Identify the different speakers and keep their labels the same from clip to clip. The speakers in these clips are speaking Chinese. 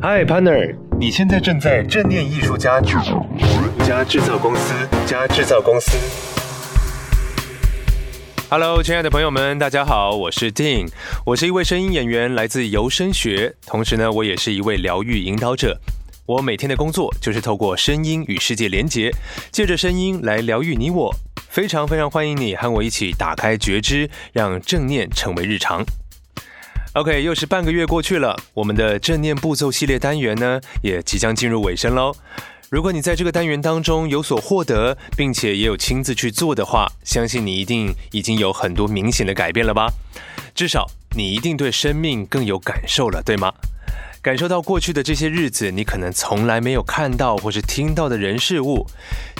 Speaker 1: Hi partner，你现在正在正念艺术家加制造公司加制造公司。Hello，亲爱的朋友们，大家好，我是 Dean，我是一位声音演员，来自游声学，同时呢，我也是一位疗愈引导者。我每天的工作就是透过声音与世界连结，借着声音来疗愈你我。非常非常欢迎你和我一起打开觉知，让正念成为日常。OK，又是半个月过去了，我们的正念步骤系列单元呢，也即将进入尾声喽。如果你在这个单元当中有所获得，并且也有亲自去做的话，相信你一定已经有很多明显的改变了吧？至少你一定对生命更有感受了，对吗？感受到过去的这些日子，你可能从来没有看到或是听到的人事物，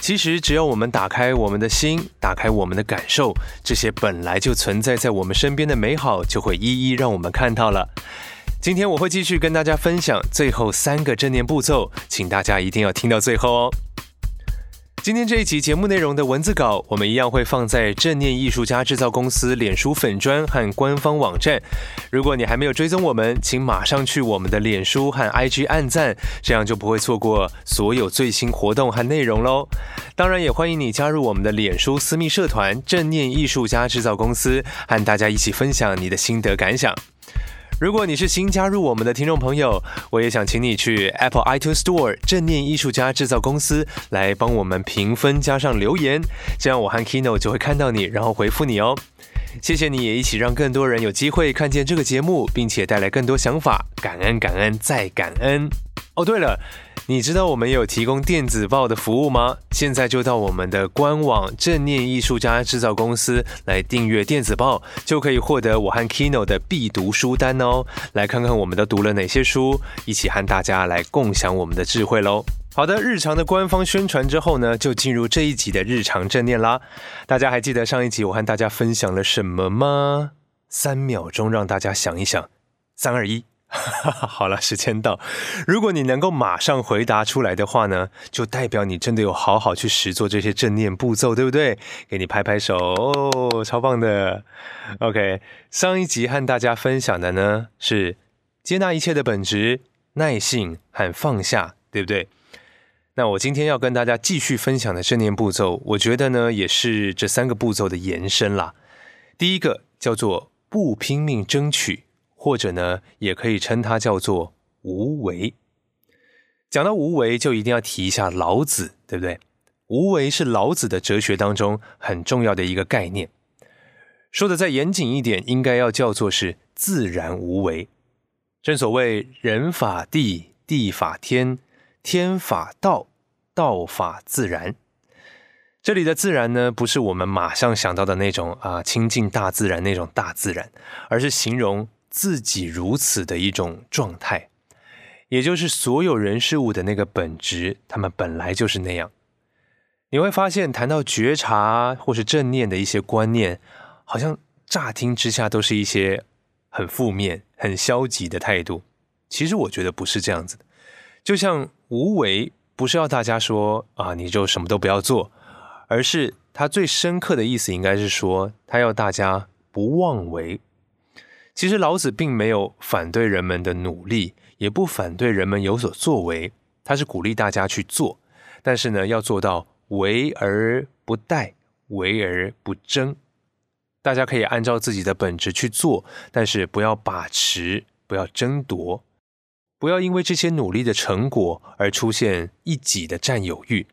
Speaker 1: 其实只要我们打开我们的心，打开我们的感受，这些本来就存在在我们身边的美好，就会一一让我们看到了。今天我会继续跟大家分享最后三个正念步骤，请大家一定要听到最后哦。今天这一集节目内容的文字稿，我们一样会放在正念艺术家制造公司脸书粉砖和官方网站。如果你还没有追踪我们，请马上去我们的脸书和 IG 按赞，这样就不会错过所有最新活动和内容喽。当然，也欢迎你加入我们的脸书私密社团“正念艺术家制造公司”，和大家一起分享你的心得感想。如果你是新加入我们的听众朋友，我也想请你去 Apple iTunes Store 正念艺术家制造公司来帮我们评分加上留言，这样我和 Kino 就会看到你，然后回复你哦。谢谢你也一起让更多人有机会看见这个节目，并且带来更多想法，感恩感恩再感恩。哦，对了。你知道我们有提供电子报的服务吗？现在就到我们的官网正念艺术家制造公司来订阅电子报，就可以获得我和 Kino 的必读书单哦。来看看我们都读了哪些书，一起和大家来共享我们的智慧喽。好的，日常的官方宣传之后呢，就进入这一集的日常正念啦。大家还记得上一集我和大家分享了什么吗？三秒钟让大家想一想，三二一。好了，时间到。如果你能够马上回答出来的话呢，就代表你真的有好好去实做这些正念步骤，对不对？给你拍拍手哦，超棒的。OK，上一集和大家分享的呢是接纳一切的本质、耐性和放下，对不对？那我今天要跟大家继续分享的正念步骤，我觉得呢也是这三个步骤的延伸啦。第一个叫做不拼命争取。或者呢，也可以称它叫做无为。讲到无为，就一定要提一下老子，对不对？无为是老子的哲学当中很重要的一个概念。说的再严谨一点，应该要叫做是自然无为。正所谓人法地，地法天，天法道，道法自然。这里的自然呢，不是我们马上想到的那种啊亲近大自然那种大自然，而是形容。自己如此的一种状态，也就是所有人事物的那个本质，他们本来就是那样。你会发现，谈到觉察或是正念的一些观念，好像乍听之下都是一些很负面、很消极的态度。其实我觉得不是这样子的。就像无为，不是要大家说啊，你就什么都不要做，而是他最深刻的意思应该是说，他要大家不妄为。其实老子并没有反对人们的努力，也不反对人们有所作为，他是鼓励大家去做，但是呢，要做到为而不殆，为而不争。大家可以按照自己的本质去做，但是不要把持，不要争夺，不要因为这些努力的成果而出现一己的占有欲。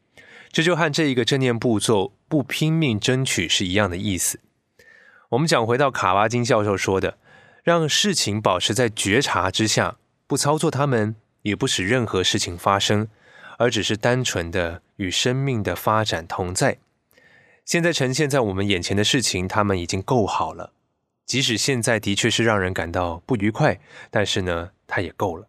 Speaker 1: 这就和这一个正念步骤不拼命争取是一样的意思。我们讲回到卡巴金教授说的。让事情保持在觉察之下，不操作它们，也不使任何事情发生，而只是单纯的与生命的发展同在。现在呈现在我们眼前的事情，它们已经够好了。即使现在的确是让人感到不愉快，但是呢，它也够了。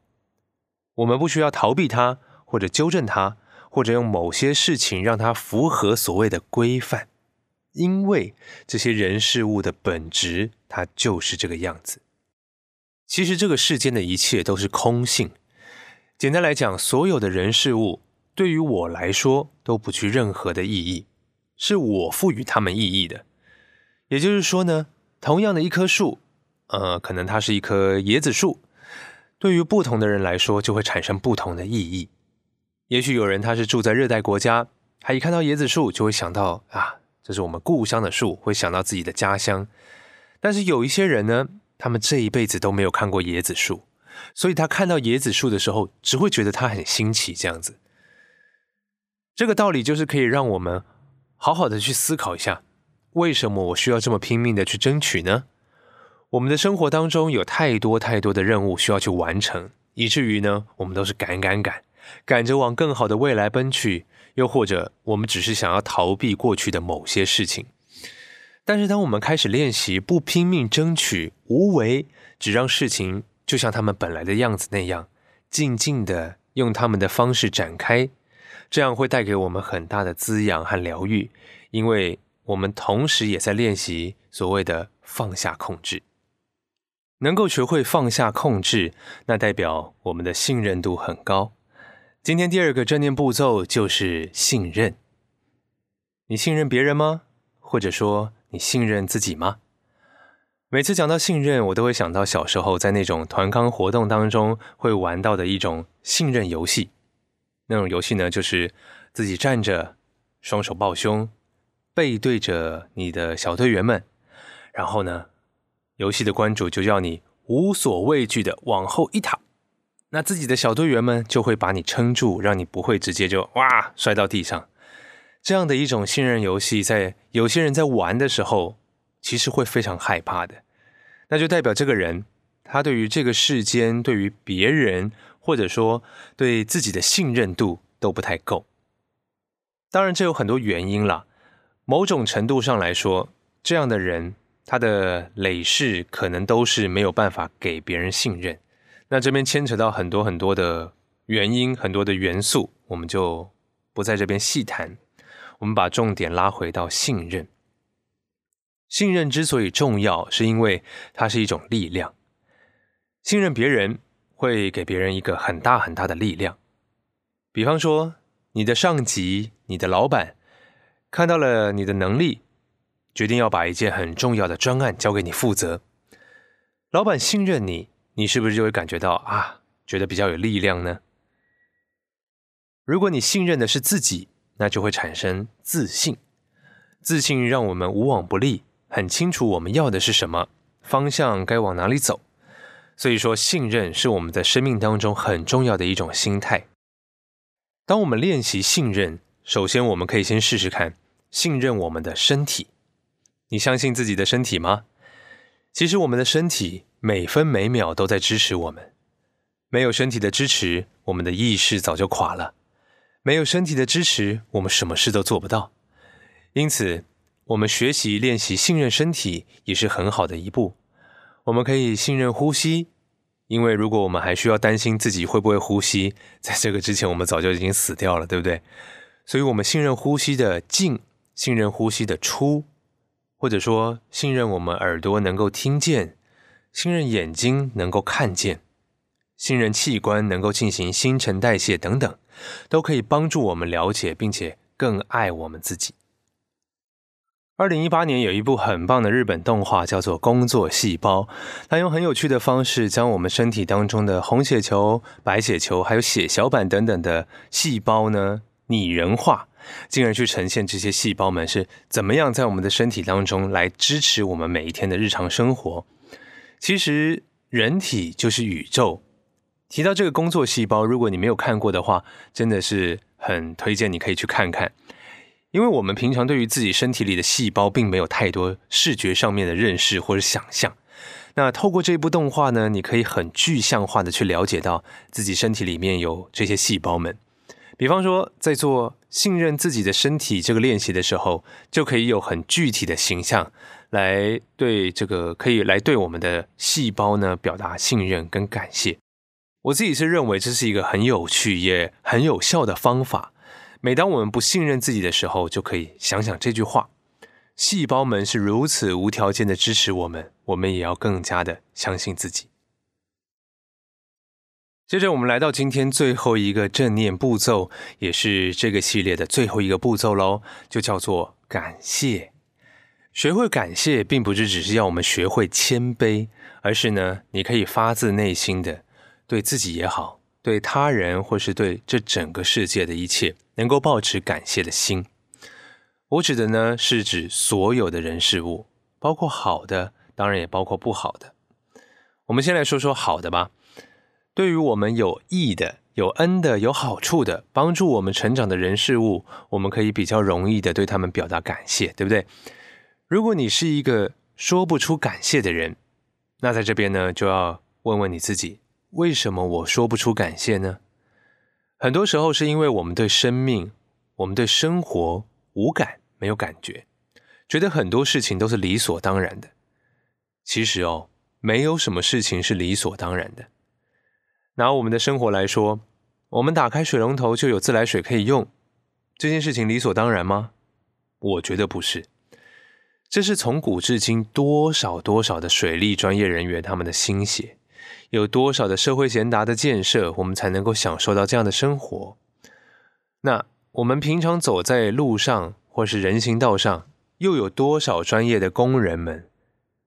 Speaker 1: 我们不需要逃避它，或者纠正它，或者用某些事情让它符合所谓的规范，因为这些人事物的本质，它就是这个样子。其实这个世间的一切都是空性。简单来讲，所有的人事物对于我来说都不具任何的意义，是我赋予他们意义的。也就是说呢，同样的一棵树，呃，可能它是一棵椰子树，对于不同的人来说，就会产生不同的意义。也许有人他是住在热带国家，他一看到椰子树就会想到啊，这是我们故乡的树，会想到自己的家乡。但是有一些人呢，他们这一辈子都没有看过椰子树，所以他看到椰子树的时候，只会觉得它很新奇。这样子，这个道理就是可以让我们好好的去思考一下，为什么我需要这么拼命的去争取呢？我们的生活当中有太多太多的任务需要去完成，以至于呢，我们都是赶赶赶，赶着往更好的未来奔去，又或者我们只是想要逃避过去的某些事情。但是，当我们开始练习不拼命争取，无为，只让事情就像他们本来的样子那样，静静的用他们的方式展开，这样会带给我们很大的滋养和疗愈，因为我们同时也在练习所谓的放下控制。能够学会放下控制，那代表我们的信任度很高。今天第二个正念步骤就是信任。你信任别人吗？或者说你信任自己吗？每次讲到信任，我都会想到小时候在那种团康活动当中会玩到的一种信任游戏。那种游戏呢，就是自己站着，双手抱胸，背对着你的小队员们，然后呢。游戏的关主就要你无所畏惧的往后一躺，那自己的小队员们就会把你撑住，让你不会直接就哇摔到地上。这样的一种信任游戏，在有些人在玩的时候，其实会非常害怕的。那就代表这个人他对于这个世间、对于别人，或者说对自己的信任度都不太够。当然，这有很多原因啦。某种程度上来说，这样的人。他的累世可能都是没有办法给别人信任，那这边牵扯到很多很多的原因，很多的元素，我们就不在这边细谈。我们把重点拉回到信任。信任之所以重要，是因为它是一种力量。信任别人会给别人一个很大很大的力量。比方说，你的上级、你的老板看到了你的能力。决定要把一件很重要的专案交给你负责，老板信任你，你是不是就会感觉到啊，觉得比较有力量呢？如果你信任的是自己，那就会产生自信，自信让我们无往不利，很清楚我们要的是什么，方向该往哪里走。所以说，信任是我们在生命当中很重要的一种心态。当我们练习信任，首先我们可以先试试看，信任我们的身体。你相信自己的身体吗？其实我们的身体每分每秒都在支持我们。没有身体的支持，我们的意识早就垮了。没有身体的支持，我们什么事都做不到。因此，我们学习练习信任身体也是很好的一步。我们可以信任呼吸，因为如果我们还需要担心自己会不会呼吸，在这个之前我们早就已经死掉了，对不对？所以，我们信任呼吸的进，信任呼吸的出。或者说，信任我们耳朵能够听见，信任眼睛能够看见，信任器官能够进行新陈代谢等等，都可以帮助我们了解并且更爱我们自己。二零一八年有一部很棒的日本动画，叫做《工作细胞》，它用很有趣的方式将我们身体当中的红血球、白血球，还有血小板等等的细胞呢拟人化。进而去呈现这些细胞们是怎么样在我们的身体当中来支持我们每一天的日常生活。其实人体就是宇宙。提到这个工作细胞，如果你没有看过的话，真的是很推荐你可以去看看。因为我们平常对于自己身体里的细胞并没有太多视觉上面的认识或者想象。那透过这部动画呢，你可以很具象化的去了解到自己身体里面有这些细胞们。比方说，在做信任自己的身体这个练习的时候，就可以有很具体的形象来对这个可以来对我们的细胞呢表达信任跟感谢。我自己是认为这是一个很有趣也很有效的方法。每当我们不信任自己的时候，就可以想想这句话：细胞们是如此无条件的支持我们，我们也要更加的相信自己。接着，我们来到今天最后一个正念步骤，也是这个系列的最后一个步骤喽，就叫做感谢。学会感谢，并不是只是要我们学会谦卑，而是呢，你可以发自内心的对自己也好，对他人或是对这整个世界的一切，能够保持感谢的心。我指的呢，是指所有的人事物，包括好的，当然也包括不好的。我们先来说说好的吧。对于我们有益的、有恩的、有好处的、帮助我们成长的人事物，我们可以比较容易的对他们表达感谢，对不对？如果你是一个说不出感谢的人，那在这边呢，就要问问你自己：为什么我说不出感谢呢？很多时候是因为我们对生命、我们对生活无感，没有感觉，觉得很多事情都是理所当然的。其实哦，没有什么事情是理所当然的。拿我们的生活来说，我们打开水龙头就有自来水可以用，这件事情理所当然吗？我觉得不是。这是从古至今多少多少的水利专业人员他们的心血，有多少的社会贤达的建设，我们才能够享受到这样的生活。那我们平常走在路上或是人行道上，又有多少专业的工人们？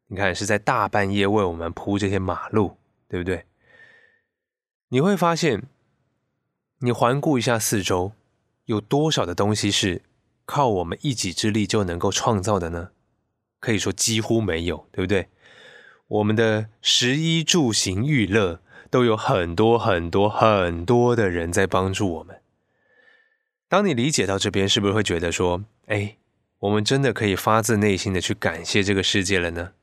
Speaker 1: 你看是在大半夜为我们铺这些马路，对不对？你会发现，你环顾一下四周，有多少的东西是靠我们一己之力就能够创造的呢？可以说几乎没有，对不对？我们的食衣住行娱乐都有很多很多很多的人在帮助我们。当你理解到这边，是不是会觉得说，哎，我们真的可以发自内心的去感谢这个世界了呢？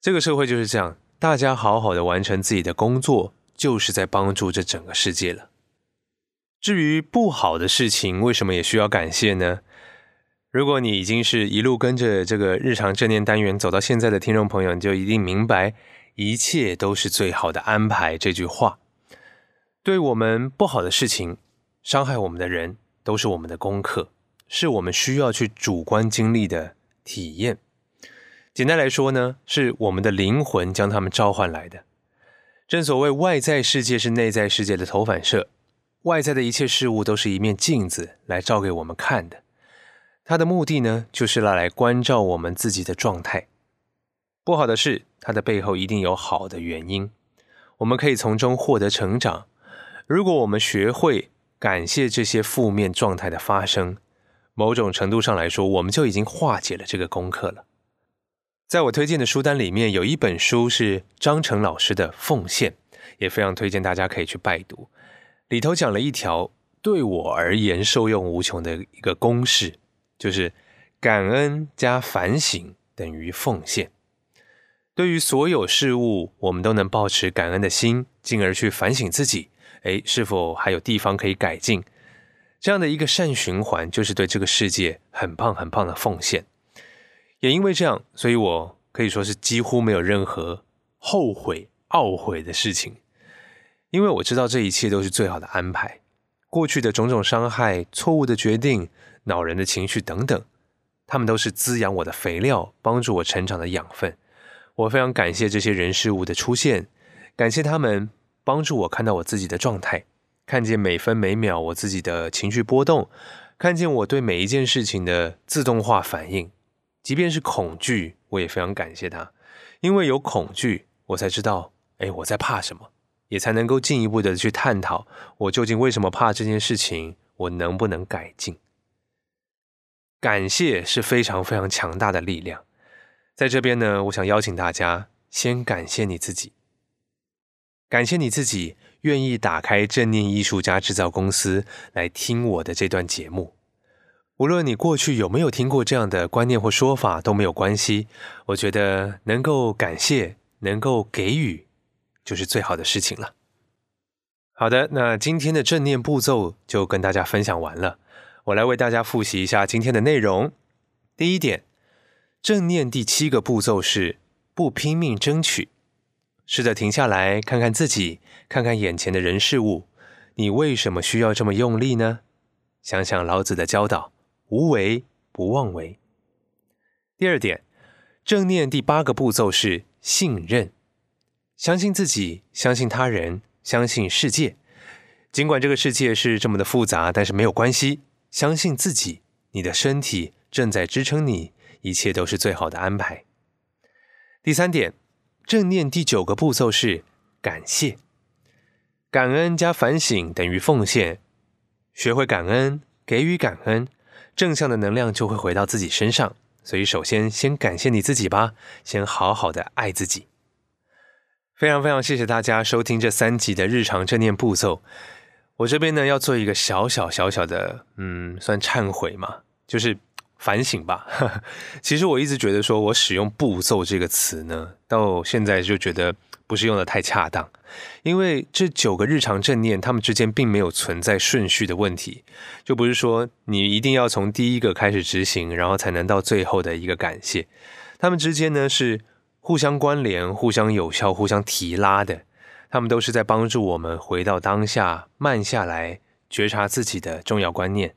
Speaker 1: 这个社会就是这样，大家好好的完成自己的工作，就是在帮助这整个世界了。至于不好的事情，为什么也需要感谢呢？如果你已经是一路跟着这个日常正念单元走到现在的听众朋友，你就一定明白“一切都是最好的安排”这句话。对我们不好的事情、伤害我们的人，都是我们的功课，是我们需要去主观经历的体验。简单来说呢，是我们的灵魂将他们召唤来的。正所谓，外在世界是内在世界的投反射，外在的一切事物都是一面镜子，来照给我们看的。它的目的呢，就是来来关照我们自己的状态。不好的事，它的背后一定有好的原因，我们可以从中获得成长。如果我们学会感谢这些负面状态的发生，某种程度上来说，我们就已经化解了这个功课了。在我推荐的书单里面，有一本书是张成老师的《奉献》，也非常推荐大家可以去拜读。里头讲了一条对我而言受用无穷的一个公式。就是感恩加反省等于奉献。对于所有事物，我们都能保持感恩的心，进而去反省自己，哎，是否还有地方可以改进？这样的一个善循环，就是对这个世界很棒很棒的奉献。也因为这样，所以我可以说是几乎没有任何后悔、懊悔的事情，因为我知道这一切都是最好的安排。过去的种种伤害、错误的决定。恼人的情绪等等，他们都是滋养我的肥料，帮助我成长的养分。我非常感谢这些人事物的出现，感谢他们帮助我看到我自己的状态，看见每分每秒我自己的情绪波动，看见我对每一件事情的自动化反应。即便是恐惧，我也非常感谢他，因为有恐惧，我才知道，哎，我在怕什么，也才能够进一步的去探讨我究竟为什么怕这件事情，我能不能改进。感谢是非常非常强大的力量，在这边呢，我想邀请大家先感谢你自己，感谢你自己愿意打开正念艺术家制造公司来听我的这段节目。无论你过去有没有听过这样的观念或说法都没有关系，我觉得能够感谢，能够给予，就是最好的事情了。好的，那今天的正念步骤就跟大家分享完了。我来为大家复习一下今天的内容。第一点，正念第七个步骤是不拼命争取，试着停下来看看自己，看看眼前的人事物，你为什么需要这么用力呢？想想老子的教导：无为不妄为。第二点，正念第八个步骤是信任，相信自己，相信他人，相信世界。尽管这个世界是这么的复杂，但是没有关系。相信自己，你的身体正在支撑你，一切都是最好的安排。第三点，正念第九个步骤是感谢，感恩加反省等于奉献，学会感恩，给予感恩，正向的能量就会回到自己身上。所以，首先先感谢你自己吧，先好好的爱自己。非常非常谢谢大家收听这三集的日常正念步骤。我这边呢要做一个小小小小的，嗯，算忏悔嘛，就是反省吧。其实我一直觉得说我使用“步骤”这个词呢，到现在就觉得。不是用的太恰当，因为这九个日常正念，它们之间并没有存在顺序的问题，就不是说你一定要从第一个开始执行，然后才能到最后的一个感谢。它们之间呢是互相关联、互相有效、互相提拉的，他们都是在帮助我们回到当下，慢下来，觉察自己的重要观念。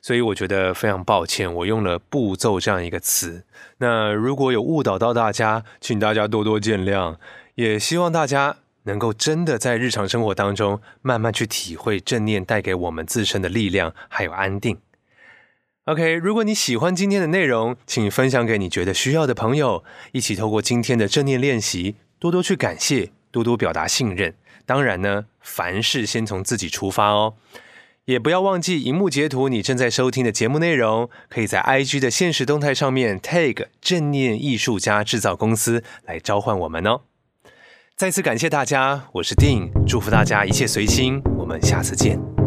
Speaker 1: 所以我觉得非常抱歉，我用了“步骤”这样一个词。那如果有误导到大家，请大家多多见谅。也希望大家能够真的在日常生活当中慢慢去体会正念带给我们自身的力量，还有安定。OK，如果你喜欢今天的内容，请分享给你觉得需要的朋友，一起透过今天的正念练习，多多去感谢，多多表达信任。当然呢，凡事先从自己出发哦。也不要忘记荧幕截图你正在收听的节目内容，可以在 IG 的现实动态上面 tag 正念艺术家制造公司来召唤我们哦。再次感谢大家，我是丁，祝福大家一切随心，我们下次见。